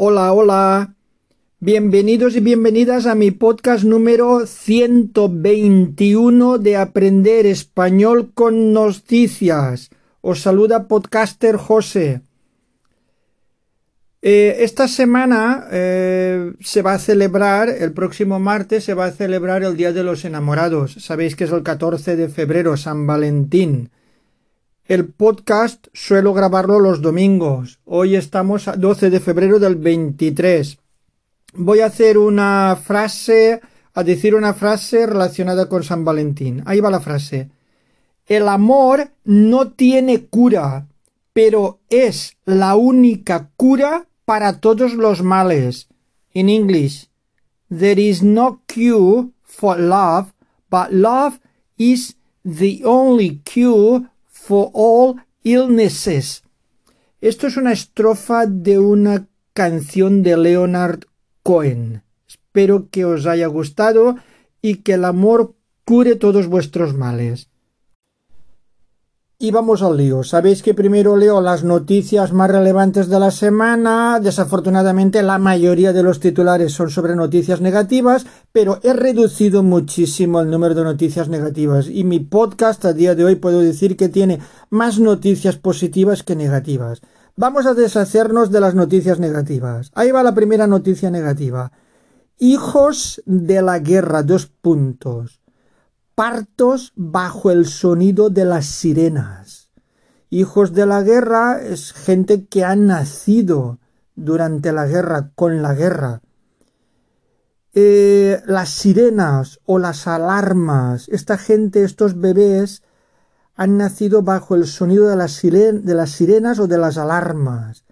Hola, hola. Bienvenidos y bienvenidas a mi podcast número 121 de Aprender Español con Noticias. Os saluda podcaster José. Eh, esta semana eh, se va a celebrar, el próximo martes se va a celebrar el Día de los Enamorados. Sabéis que es el 14 de febrero, San Valentín. El podcast suelo grabarlo los domingos. Hoy estamos a 12 de febrero del 23. Voy a hacer una frase, a decir una frase relacionada con San Valentín. Ahí va la frase. El amor no tiene cura, pero es la única cura para todos los males. In English, there is no cure for love, but love is the only cure for all illnesses. Esto es una estrofa de una canción de Leonard Cohen. Espero que os haya gustado y que el amor cure todos vuestros males. Y vamos al lío. Sabéis que primero leo las noticias más relevantes de la semana. Desafortunadamente la mayoría de los titulares son sobre noticias negativas, pero he reducido muchísimo el número de noticias negativas y mi podcast a día de hoy puedo decir que tiene más noticias positivas que negativas. Vamos a deshacernos de las noticias negativas. Ahí va la primera noticia negativa. Hijos de la guerra, dos puntos partos bajo el sonido de las sirenas. Hijos de la guerra es gente que ha nacido durante la guerra, con la guerra. Eh, las sirenas o las alarmas, esta gente, estos bebés, han nacido bajo el sonido de las, de las sirenas o de las alarmas.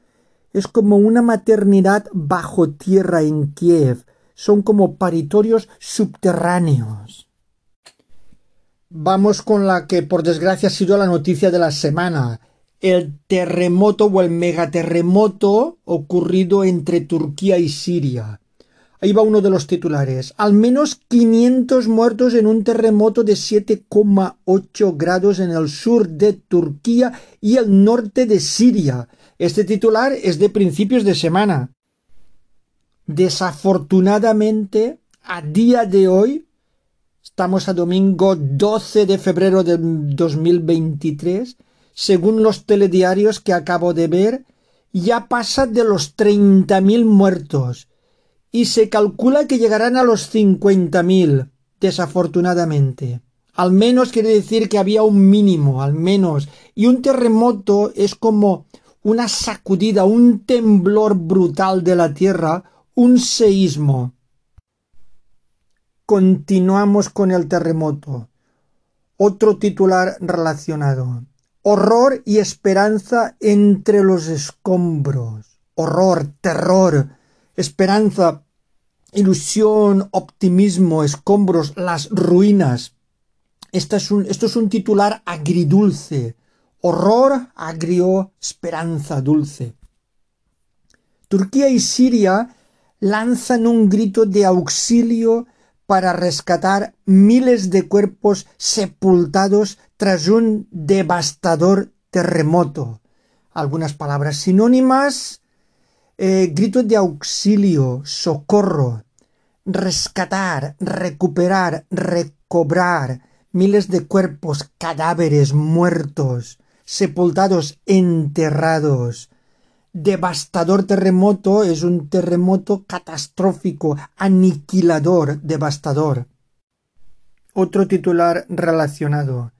Es como una maternidad bajo tierra en Kiev. Son como paritorios subterráneos. Vamos con la que por desgracia ha sido la noticia de la semana. El terremoto o el megaterremoto ocurrido entre Turquía y Siria. Ahí va uno de los titulares. Al menos 500 muertos en un terremoto de 7,8 grados en el sur de Turquía y el norte de Siria. Este titular es de principios de semana. Desafortunadamente, a día de hoy, Estamos a domingo 12 de febrero de 2023. Según los telediarios que acabo de ver, ya pasa de los 30.000 muertos y se calcula que llegarán a los 50.000, desafortunadamente. Al menos quiere decir que había un mínimo, al menos. Y un terremoto es como una sacudida, un temblor brutal de la tierra, un seísmo. Continuamos con el terremoto. Otro titular relacionado. Horror y esperanza entre los escombros. Horror, terror, esperanza, ilusión, optimismo, escombros, las ruinas. Es un, esto es un titular agridulce. Horror, agrio, esperanza dulce. Turquía y Siria lanzan un grito de auxilio para rescatar miles de cuerpos sepultados tras un devastador terremoto. Algunas palabras sinónimas. Eh, grito de auxilio, socorro, rescatar, recuperar, recobrar miles de cuerpos, cadáveres, muertos, sepultados, enterrados, devastador terremoto es un terremoto catastrófico, aniquilador, devastador. Otro titular relacionado.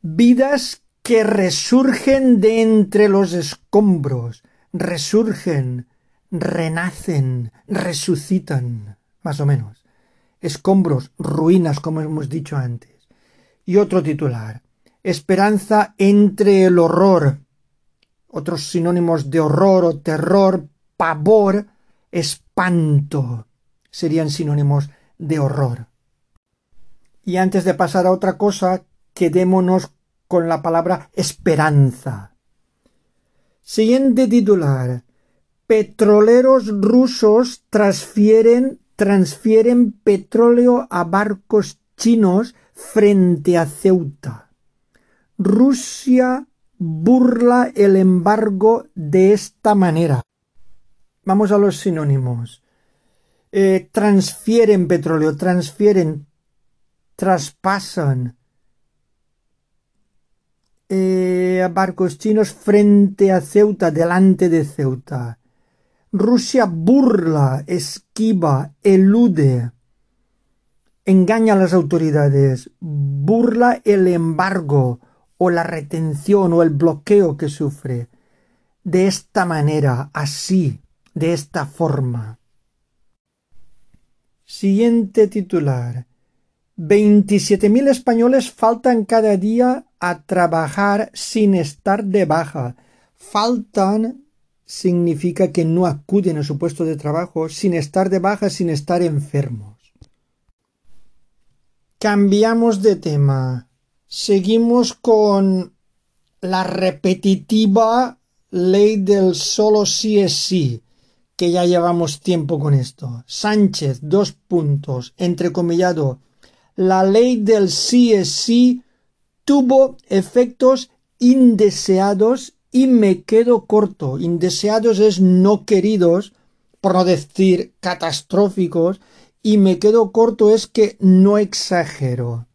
Vidas que resurgen de entre los escombros, resurgen, renacen, resucitan, más o menos. Escombros, ruinas, como hemos dicho antes. Y otro titular. Esperanza entre el horror, otros sinónimos de horror o terror, pavor, espanto serían sinónimos de horror. Y antes de pasar a otra cosa, quedémonos con la palabra esperanza. Siguiente titular. Petroleros rusos transfieren, transfieren petróleo a barcos chinos frente a Ceuta. Rusia burla el embargo de esta manera. Vamos a los sinónimos. Eh, transfieren petróleo, transfieren, traspasan. Eh, barcos chinos frente a Ceuta, delante de Ceuta. Rusia burla, esquiva, elude, engaña a las autoridades, burla el embargo o la retención o el bloqueo que sufre. De esta manera, así, de esta forma. Siguiente titular. 27.000 españoles faltan cada día a trabajar sin estar de baja. Faltan significa que no acuden a su puesto de trabajo sin estar de baja, sin estar enfermos. Cambiamos de tema. Seguimos con la repetitiva ley del solo sí es sí, que ya llevamos tiempo con esto. Sánchez, dos puntos, entrecomillado. La ley del sí es sí tuvo efectos indeseados y me quedo corto. Indeseados es no queridos, por no decir catastróficos, y me quedo corto es que no exagero.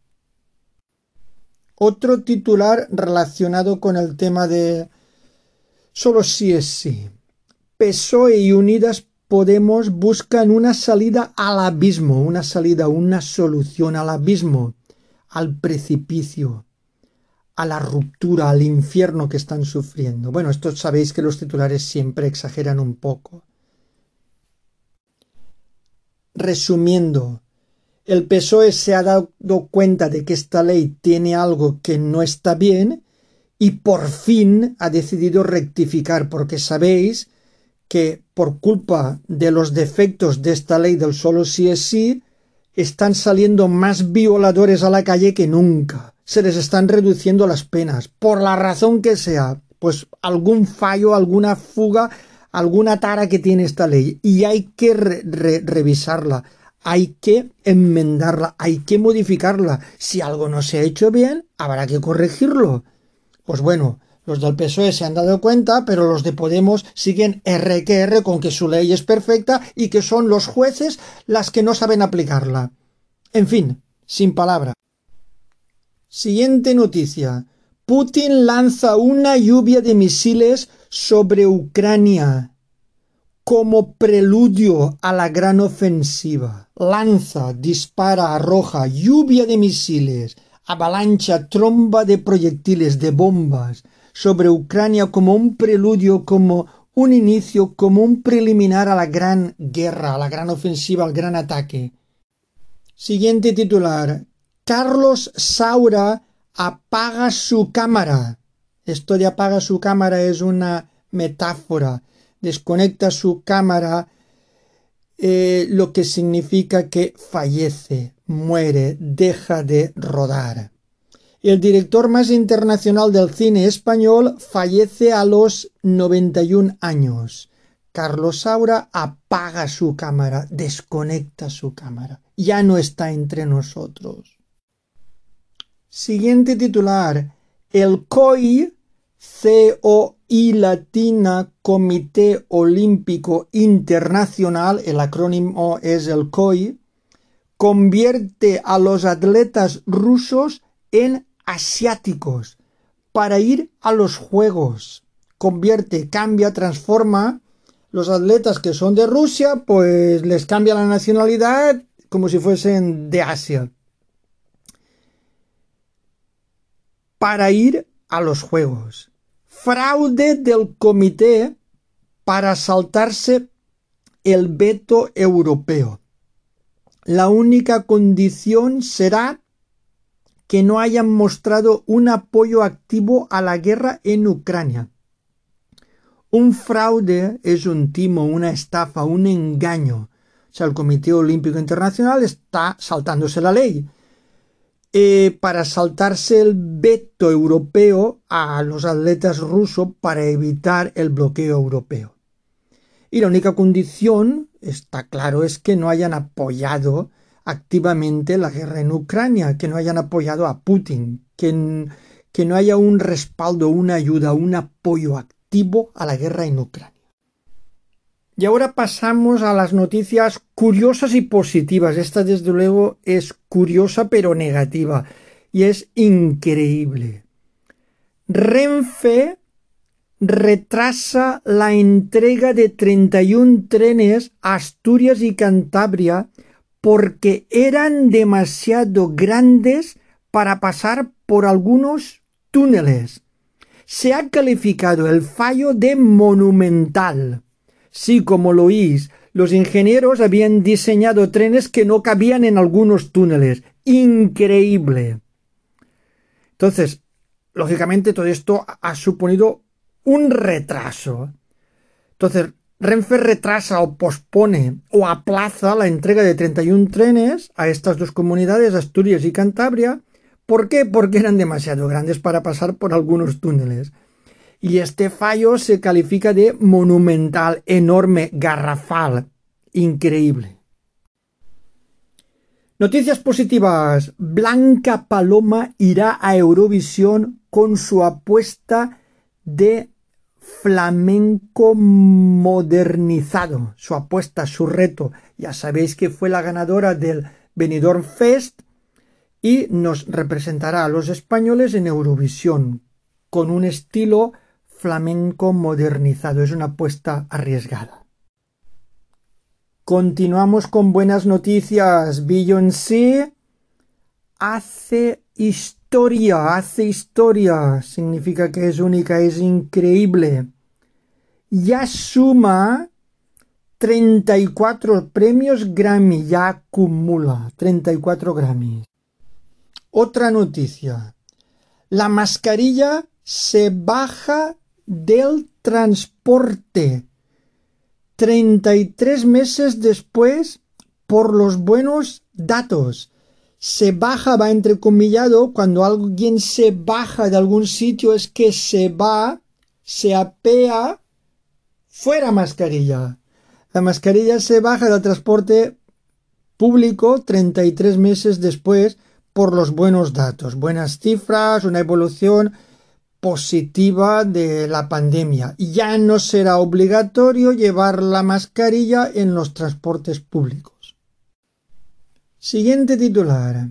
Otro titular relacionado con el tema de solo sí es sí. PSOE y Unidas Podemos buscan una salida al abismo, una salida, una solución al abismo, al precipicio a la ruptura, al infierno que están sufriendo. Bueno, esto sabéis que los titulares siempre exageran un poco. Resumiendo, el PSOE se ha dado cuenta de que esta ley tiene algo que no está bien y por fin ha decidido rectificar, porque sabéis que por culpa de los defectos de esta ley del solo sí es sí, están saliendo más violadores a la calle que nunca. Se les están reduciendo las penas, por la razón que sea, pues algún fallo, alguna fuga, alguna tara que tiene esta ley, y hay que revisarla, hay que enmendarla, hay que modificarla. Si algo no se ha hecho bien, habrá que corregirlo. Pues bueno, los del PSOE se han dado cuenta, pero los de Podemos siguen R que R con que su ley es perfecta y que son los jueces las que no saben aplicarla. En fin, sin palabra. Siguiente noticia. Putin lanza una lluvia de misiles sobre Ucrania como preludio a la gran ofensiva. Lanza, dispara, arroja lluvia de misiles, avalancha, tromba de proyectiles, de bombas sobre Ucrania como un preludio, como un inicio, como un preliminar a la gran guerra, a la gran ofensiva, al gran ataque. Siguiente titular. Carlos Saura apaga su cámara. Esto de apaga su cámara es una metáfora. Desconecta su cámara, eh, lo que significa que fallece, muere, deja de rodar. El director más internacional del cine español fallece a los 91 años. Carlos Saura apaga su cámara, desconecta su cámara. Ya no está entre nosotros. Siguiente titular. El COI, COI latina, Comité Olímpico Internacional, el acrónimo es el COI, convierte a los atletas rusos en asiáticos para ir a los Juegos. Convierte, cambia, transforma. Los atletas que son de Rusia, pues les cambia la nacionalidad como si fuesen de Asia. para ir a los Juegos. Fraude del comité para saltarse el veto europeo. La única condición será que no hayan mostrado un apoyo activo a la guerra en Ucrania. Un fraude es un timo, una estafa, un engaño. O sea, el Comité Olímpico Internacional está saltándose la ley eh, para saltarse el veto europeo a los atletas rusos para evitar el bloqueo europeo. Y la única condición, está claro, es que no hayan apoyado activamente la guerra en Ucrania, que no hayan apoyado a Putin, que, que no haya un respaldo, una ayuda, un apoyo activo a la guerra en Ucrania. Y ahora pasamos a las noticias curiosas y positivas. Esta desde luego es curiosa pero negativa y es increíble. Renfe retrasa la entrega de 31 trenes a Asturias y Cantabria porque eran demasiado grandes para pasar por algunos túneles. Se ha calificado el fallo de monumental. Sí, como lo oís, los ingenieros habían diseñado trenes que no cabían en algunos túneles. Increíble. Entonces, lógicamente todo esto ha suponido un retraso. Entonces, Renfe retrasa o pospone o aplaza la entrega de 31 trenes a estas dos comunidades, Asturias y Cantabria. ¿Por qué? Porque eran demasiado grandes para pasar por algunos túneles. Y este fallo se califica de monumental, enorme, garrafal, increíble. Noticias positivas. Blanca Paloma irá a Eurovisión con su apuesta de flamenco modernizado. Su apuesta, su reto. Ya sabéis que fue la ganadora del Benidorm Fest y nos representará a los españoles en Eurovisión con un estilo flamenco modernizado. Es una apuesta arriesgada. Continuamos con buenas noticias. Beyoncé hace historia hace historia, significa que es única, es increíble. Ya suma 34 premios Grammy, ya acumula 34 Grammys. Otra noticia. La mascarilla se baja del transporte. 33 meses después por los buenos datos. Se baja va entrecomillado, cuando alguien se baja de algún sitio es que se va, se apea fuera mascarilla. La mascarilla se baja del transporte público 33 meses después por los buenos datos, buenas cifras, una evolución positiva de la pandemia. Ya no será obligatorio llevar la mascarilla en los transportes públicos. Siguiente titular.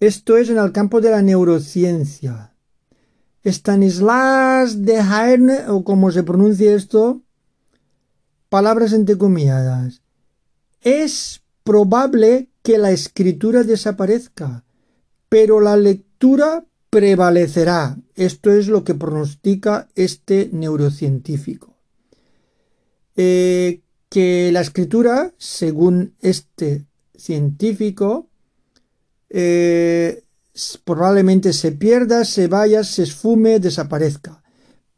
Esto es en el campo de la neurociencia. Stanislas de Haern, o como se pronuncia esto, palabras entrecomilladas. Es probable que la escritura desaparezca, pero la lectura prevalecerá. Esto es lo que pronostica este neurocientífico. Eh, que la escritura, según este científico eh, probablemente se pierda, se vaya, se esfume, desaparezca.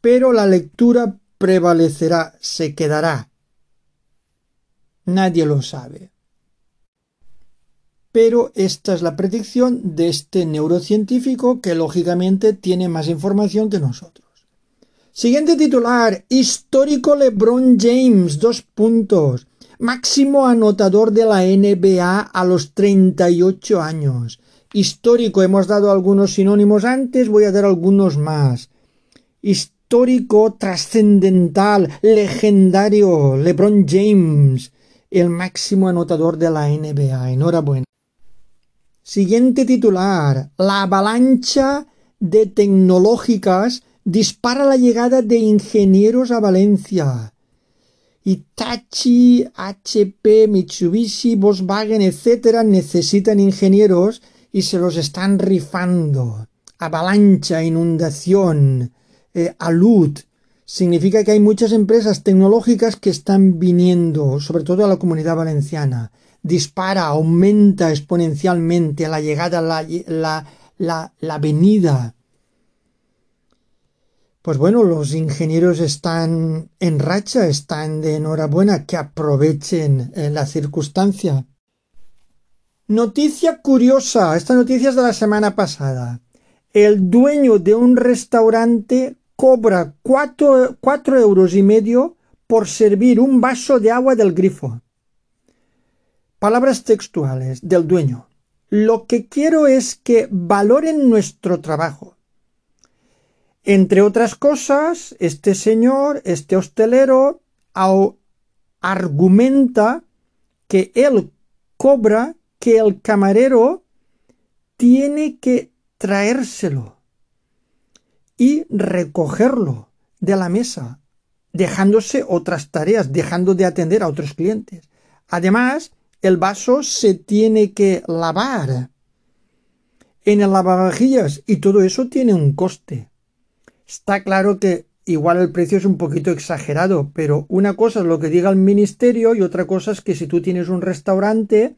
Pero la lectura prevalecerá, se quedará. Nadie lo sabe. Pero esta es la predicción de este neurocientífico que lógicamente tiene más información que nosotros. Siguiente titular. Histórico LeBron James. Dos puntos máximo anotador de la NBA a los 38 años. Histórico, hemos dado algunos sinónimos antes, voy a dar algunos más. Histórico, trascendental, legendario, LeBron James, el máximo anotador de la NBA. Enhorabuena. Siguiente titular. La avalancha de tecnológicas dispara la llegada de ingenieros a Valencia. Itachi, HP, Mitsubishi, Volkswagen, etcétera, necesitan ingenieros y se los están rifando. Avalancha, inundación, eh, alud. Significa que hay muchas empresas tecnológicas que están viniendo, sobre todo a la comunidad valenciana. Dispara, aumenta exponencialmente la llegada, la, la, la, la venida pues bueno, los ingenieros están en racha, están de enhorabuena, que aprovechen eh, la circunstancia. Noticia curiosa, esta noticia es de la semana pasada. El dueño de un restaurante cobra cuatro, cuatro euros y medio por servir un vaso de agua del grifo. Palabras textuales del dueño. Lo que quiero es que valoren nuestro trabajo entre otras cosas, este señor, este hostelero, argumenta que él cobra que el camarero tiene que traérselo y recogerlo de la mesa, dejándose otras tareas, dejando de atender a otros clientes. Además, el vaso se tiene que lavar en el lavavajillas y todo eso tiene un coste. Está claro que igual el precio es un poquito exagerado, pero una cosa es lo que diga el ministerio y otra cosa es que si tú tienes un restaurante,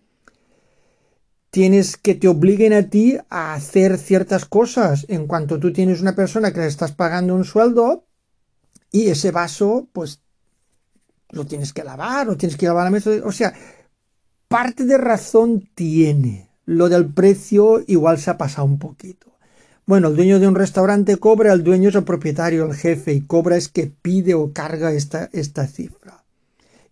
tienes que te obliguen a ti a hacer ciertas cosas. En cuanto tú tienes una persona que le estás pagando un sueldo y ese vaso, pues lo tienes que lavar o tienes que lavar la mesa. O sea, parte de razón tiene. Lo del precio igual se ha pasado un poquito. Bueno, el dueño de un restaurante cobra, el dueño es el propietario, el jefe, y cobra es que pide o carga esta, esta cifra.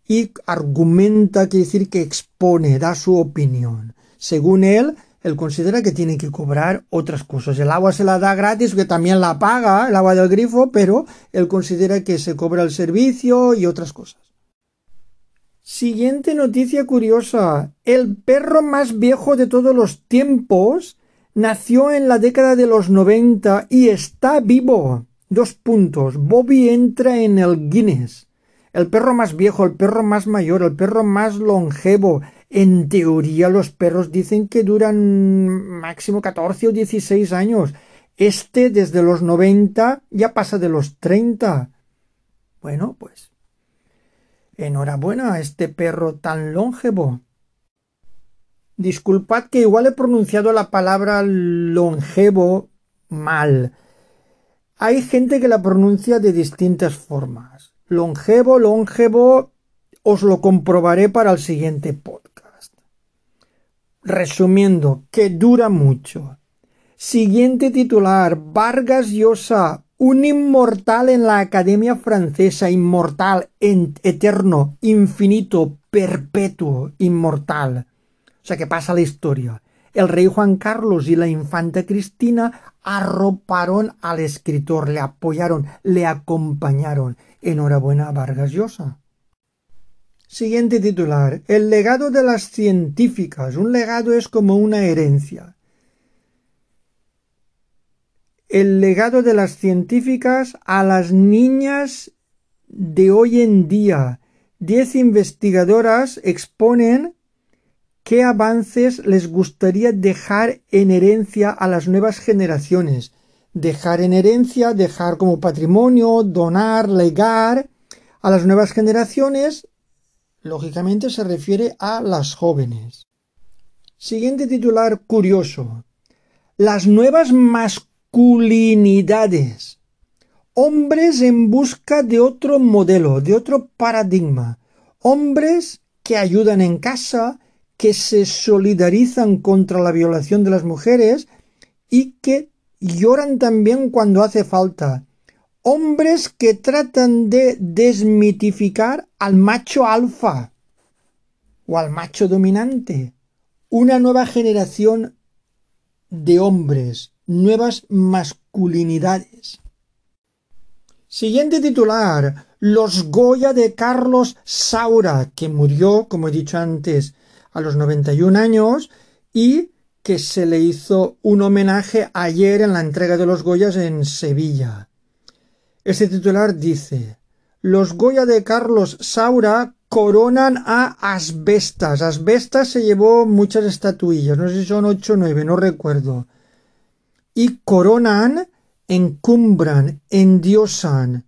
Y argumenta, quiere decir que expone, da su opinión. Según él, él considera que tiene que cobrar otras cosas. El agua se la da gratis, que también la paga, el agua del grifo, pero él considera que se cobra el servicio y otras cosas. Siguiente noticia curiosa. El perro más viejo de todos los tiempos nació en la década de los 90 y está vivo. Dos puntos. Bobby entra en el Guinness. El perro más viejo, el perro más mayor, el perro más longevo. En teoría los perros dicen que duran máximo 14 o 16 años. Este desde los 90 ya pasa de los 30. Bueno, pues Enhorabuena a este perro tan longevo. Disculpad que igual he pronunciado la palabra longevo mal. Hay gente que la pronuncia de distintas formas. Longevo, longevo, os lo comprobaré para el siguiente podcast. Resumiendo, que dura mucho. Siguiente titular, Vargas Llosa, un inmortal en la Academia Francesa, inmortal, eterno, infinito, perpetuo, inmortal. O sea que pasa la historia. El rey Juan Carlos y la infanta Cristina arroparon al escritor, le apoyaron, le acompañaron. Enhorabuena Vargas Llosa. Siguiente titular. El legado de las científicas. Un legado es como una herencia. El legado de las científicas a las niñas de hoy en día. Diez investigadoras exponen qué avances les gustaría dejar en herencia a las nuevas generaciones. Dejar en herencia, dejar como patrimonio, donar, legar a las nuevas generaciones, lógicamente se refiere a las jóvenes. Siguiente titular curioso. Las nuevas mascotas masculinidades. Hombres en busca de otro modelo, de otro paradigma. Hombres que ayudan en casa, que se solidarizan contra la violación de las mujeres y que lloran también cuando hace falta. Hombres que tratan de desmitificar al macho alfa o al macho dominante. Una nueva generación de hombres nuevas masculinidades. Siguiente titular. Los Goya de Carlos Saura, que murió, como he dicho antes, a los 91 años y que se le hizo un homenaje ayer en la entrega de los Goyas en Sevilla. Este titular dice Los Goya de Carlos Saura coronan a Asbestas. Asbestas se llevó muchas estatuillas, no sé si son ocho o nueve, no recuerdo y coronan, encumbran, endiosan.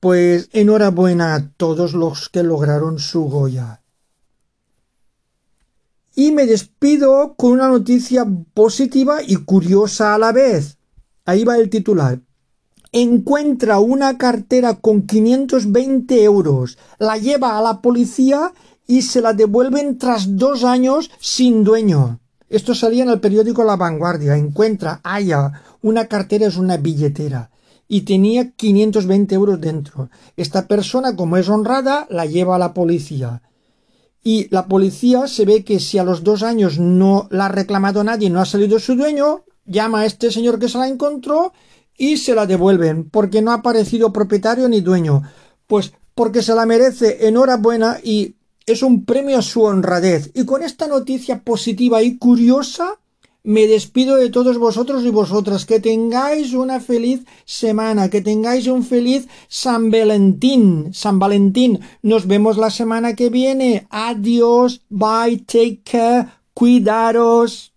Pues enhorabuena a todos los que lograron su Goya. Y me despido con una noticia positiva y curiosa a la vez. Ahí va el titular. Encuentra una cartera con 520 euros, la lleva a la policía y se la devuelven tras dos años sin dueño. Esto salía en el periódico La Vanguardia. Encuentra, haya, una cartera es una billetera. Y tenía 520 euros dentro. Esta persona, como es honrada, la lleva a la policía. Y la policía se ve que si a los dos años no la ha reclamado nadie, no ha salido su dueño, llama a este señor que se la encontró y se la devuelven, porque no ha aparecido propietario ni dueño. Pues porque se la merece. Enhorabuena y es un premio a su honradez. Y con esta noticia positiva y curiosa, me despido de todos vosotros y vosotras. Que tengáis una feliz semana, que tengáis un feliz San Valentín. San Valentín. Nos vemos la semana que viene. Adiós. Bye. Take care. Cuidaros.